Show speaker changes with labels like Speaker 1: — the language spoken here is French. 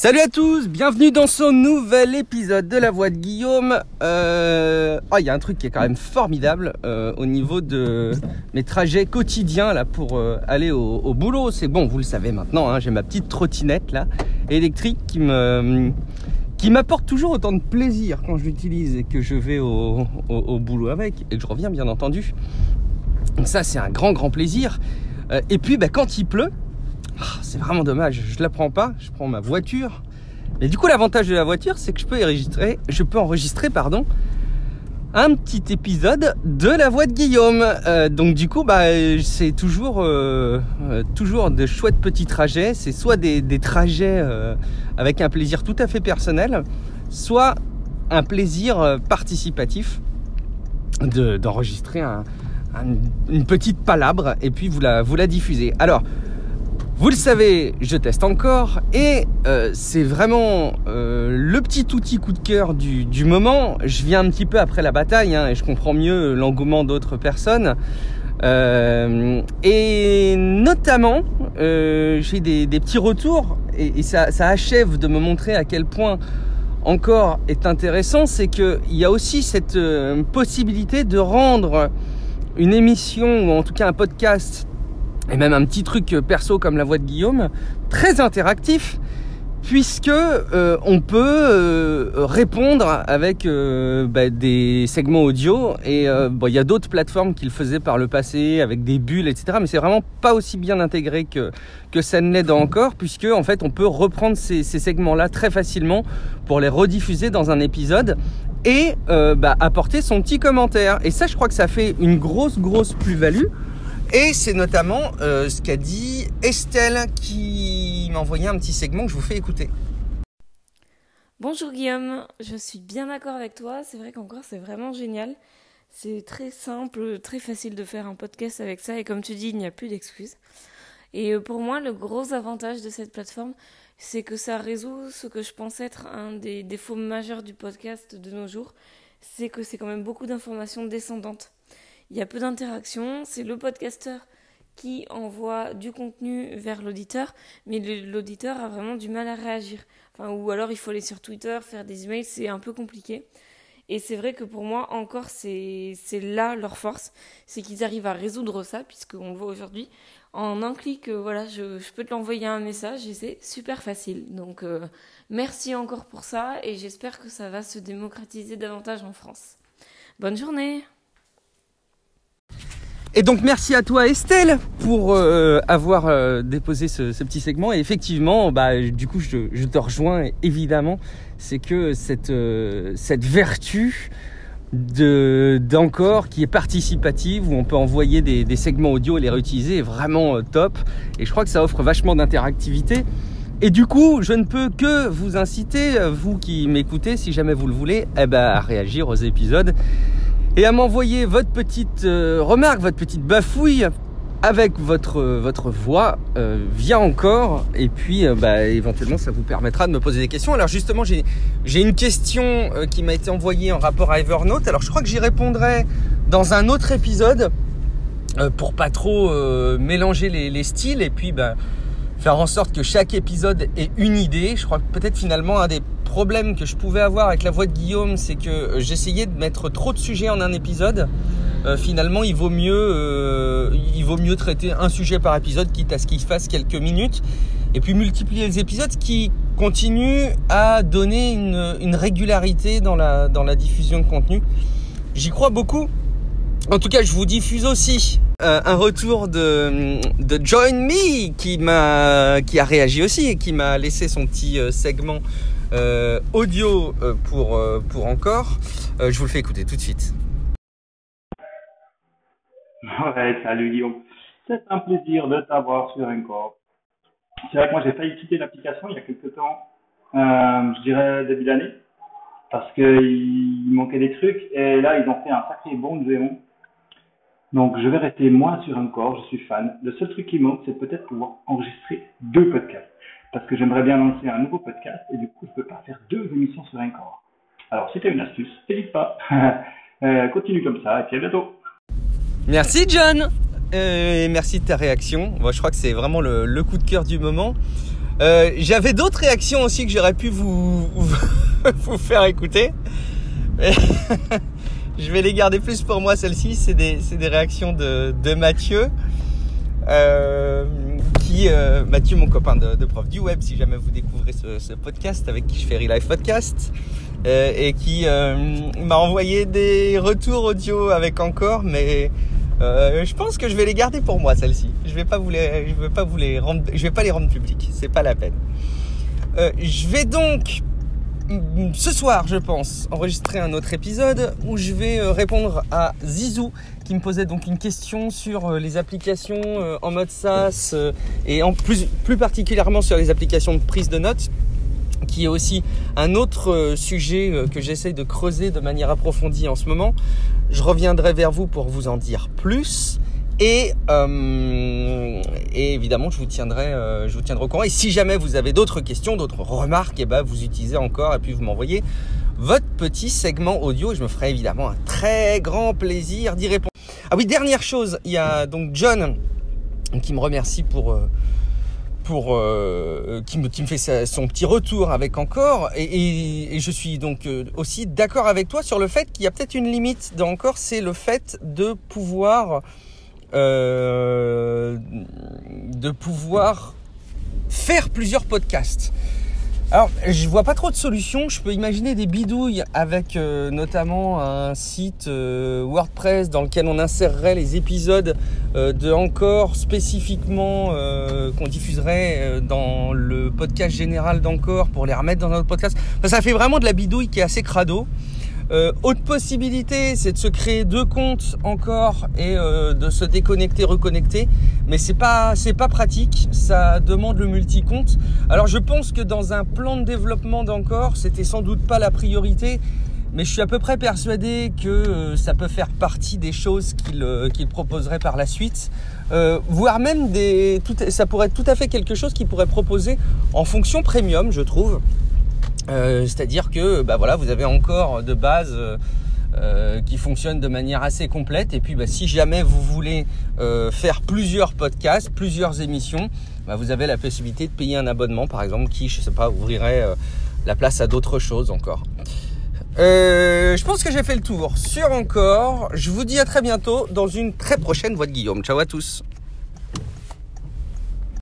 Speaker 1: Salut à tous, bienvenue dans ce nouvel épisode de La Voix de Guillaume. Euh... Oh, il y a un truc qui est quand même formidable euh, au niveau de mes trajets quotidiens là pour euh, aller au, boulot. C'est bon, vous le savez maintenant. Hein, J'ai ma petite trottinette électrique qui m'apporte toujours autant de plaisir quand je l'utilise et que je vais au, boulot avec et que je reviens bien entendu. Donc ça c'est un grand grand plaisir. Et puis bah, quand il pleut, ah, c'est vraiment dommage, je la prends pas, je prends ma voiture. Mais du coup, l'avantage de la voiture, c'est que je peux enregistrer, je peux enregistrer, pardon, un petit épisode de la voix de Guillaume. Euh, donc du coup, bah, c'est toujours, euh, euh, toujours de chouettes petits trajets. C'est soit des, trajets avec un plaisir tout à fait personnel, soit un plaisir participatif d'enregistrer un, un, une petite palabre et puis vous la, vous diffusez. Alors, vous le savez, je teste encore et euh, c'est vraiment euh, le petit outil coup de cœur du, moment. Je viens un petit peu après la bataille hein, et je comprends mieux l'engouement d'autres personnes. Euh, et notamment, j'ai des, petits retours et, ça, achève de me montrer à quel point encore est intéressant, c'est qu'il y a aussi cette possibilité de rendre une émission ou en tout cas un podcast et même un petit truc perso comme la voix de Guillaume, très interactif, puisque euh, on peut euh, répondre avec euh, bah, des segments audio. Et euh, bon, il y a d'autres plateformes qui le faisaient par le passé avec des bulles, etc. Mais c'est vraiment pas aussi bien intégré que que ça ne l'est encore, puisque en fait on peut reprendre ces, ces segments-là très facilement pour les rediffuser dans un épisode et bah, apporter son petit commentaire. Et ça, je crois que ça fait une grosse grosse plus-value. Et c'est notamment euh, ce qu'a dit Estelle qui m'a envoyé un petit segment que je vous fais écouter.
Speaker 2: Bonjour Guillaume, je suis bien d'accord avec toi, c'est vrai qu'encore c'est vraiment génial. C'est très simple, très facile de faire un podcast avec ça et comme tu dis, il n'y a plus d'excuses. Et euh, pour moi, le gros avantage de cette plateforme, c'est que ça résout ce que je pense être un des défauts majeurs du podcast de nos jours, c'est que c'est quand même beaucoup d'informations descendantes il y a peu d'interaction. C'est le podcasteur qui envoie du contenu vers l'auditeur, mais l'auditeur a vraiment du mal à réagir. Enfin, ou alors il faut aller sur Twitter, faire des emails, c'est un peu compliqué. Et c'est vrai que pour moi, encore, c'est là leur force, c'est qu'ils arrivent à résoudre ça, puisqu'on le voit aujourd'hui. En un clic, euh, voilà, je, peux te l'envoyer un message et c'est super facile. Donc, euh, merci encore pour ça et j'espère que ça va se démocratiser davantage en France. Bonne journée!
Speaker 1: Et donc merci à toi Estelle pour euh, avoir euh, déposé ce, petit segment. Et effectivement, bah, du coup, je, te rejoins évidemment. C'est que cette, euh, vertu de d'encore qui est participative où on peut envoyer des, segments audio et les réutiliser est vraiment top. Et je crois que ça offre vachement d'interactivité. Et du coup, je ne peux que vous inciter, vous qui m'écoutez, si jamais vous le voulez, eh ben, à réagir aux épisodes et à m'envoyer votre petite euh, remarque, votre petite bafouille avec votre, votre voix euh, via encore et puis euh, bah, éventuellement ça vous permettra de me poser des questions. Alors justement j'ai une question euh, qui m'a été envoyée en rapport à Evernote. Alors je crois que j'y répondrai dans un autre épisode euh, pour pas trop euh, mélanger les, les, styles et puis bah, faire en sorte que chaque épisode ait une idée. Je crois que peut-être finalement un des problème que je pouvais avoir avec la voix de Guillaume, c'est que j'essayais de mettre trop de sujets en un épisode. Euh, finalement, il vaut mieux, euh, il vaut mieux traiter un sujet par épisode, quitte à ce qu'il fasse quelques minutes, et puis multiplier les épisodes, qui continue à donner une, régularité dans la diffusion de contenu. J'y crois beaucoup. En tout cas, je vous diffuse aussi euh, un retour de, Join Me qui qui a réagi aussi et qui m'a laissé son petit euh, segment euh, audio euh, pour, euh, pour encore. je vous le fais écouter tout de suite.
Speaker 3: Ouais, salut Guillaume. C'est un plaisir de t'avoir sur Encore. C'est vrai que moi j'ai failli quitter l'application il y a quelques temps, je dirais début d'année, parce qu'il manquait des trucs et là ils ont fait un sacré bon géant. Donc je vais rester moi sur Encore, je suis fan. Le seul truc qui manque c'est peut-être pouvoir enregistrer deux podcasts parce que j'aimerais bien lancer un nouveau podcast et du coup, je peux pas faire deux émissions sur un corps. Alors, as une astuce, n'hésite pas. euh, continue comme ça et puis à bientôt.
Speaker 1: Merci John euh, et merci de ta réaction. Moi, je crois que c'est vraiment le, coup de cœur du moment. Euh, J'avais d'autres réactions aussi que j'aurais pu vous, vous faire écouter. je vais les garder plus pour moi, celles-ci. C'est des, des, réactions de, de Mathieu. Qui, euh, Mathieu, mon copain de, prof du web, si jamais vous découvrez ce, podcast avec qui je fais Relive Podcast, euh, et qui euh, m'a envoyé des retours audio avec encore, mais euh, je pense que je vais les garder pour moi celles-ci. Je vais pas vous les, je vais pas vous les rendre, je vais pas les rendre publics. C'est pas la peine. Je vais donc ce soir, je pense, enregistrer un autre épisode où je vais euh, répondre à Zizou qui me posait donc une question sur euh, les applications euh, en mode SaaS et en plus, plus particulièrement sur les applications de prise de notes qui est aussi un autre sujet que j'essaye de creuser de manière approfondie en ce moment. Je reviendrai vers vous pour vous en dire plus. Et, euh, et, évidemment, je vous tiendrai, euh, je vous tiendrai au courant. Et si jamais vous avez d'autres questions, d'autres remarques, et eh ben vous utilisez encore et puis vous m'envoyez votre petit segment audio. Je me ferai évidemment un très grand plaisir d'y répondre. Ah oui, dernière chose, il y a donc John qui me remercie pour euh, pour euh, qui, me, qui me fait son petit retour avec encore et, et, et je suis donc euh, aussi d'accord avec toi sur le fait qu'il y a peut-être une limite dans encore c'est le fait de pouvoir euh, de pouvoir faire plusieurs podcasts. Alors, je vois pas trop de solutions. Je peux imaginer des bidouilles avec euh, notamment un site euh, WordPress dans lequel on insérerait les épisodes de Encore spécifiquement qu'on diffuserait dans le podcast général d'Encore pour les remettre dans notre podcast. Ça fait vraiment de la bidouille qui est assez crado. Euh, autre possibilité, c'est de se créer deux comptes encore et euh, de se déconnecter, reconnecter. Mais c'est pas, c'est pas pratique. Ça demande le multi-compte. Alors je pense que dans un plan de développement d'encore, c'était sans doute pas la priorité. Mais je suis à peu près persuadé que euh, ça peut faire partie des choses qu'il euh, qu'il proposerait par la suite, euh, voire même des, tout, ça pourrait être tout à fait quelque chose qu'il pourrait proposer en fonction premium, je trouve. Euh, C'est-à-dire que bah voilà, vous avez encore de base euh, qui fonctionne de manière assez complète. Et puis bah, si jamais vous voulez euh, faire plusieurs podcasts, plusieurs émissions, bah, vous avez la possibilité de payer un abonnement, par exemple, qui, je sais pas, ouvrirait euh, la place à d'autres choses encore. Euh, je pense que j'ai fait le tour sur encore. Je vous dis à très bientôt dans une très prochaine voix de Guillaume. Ciao à tous.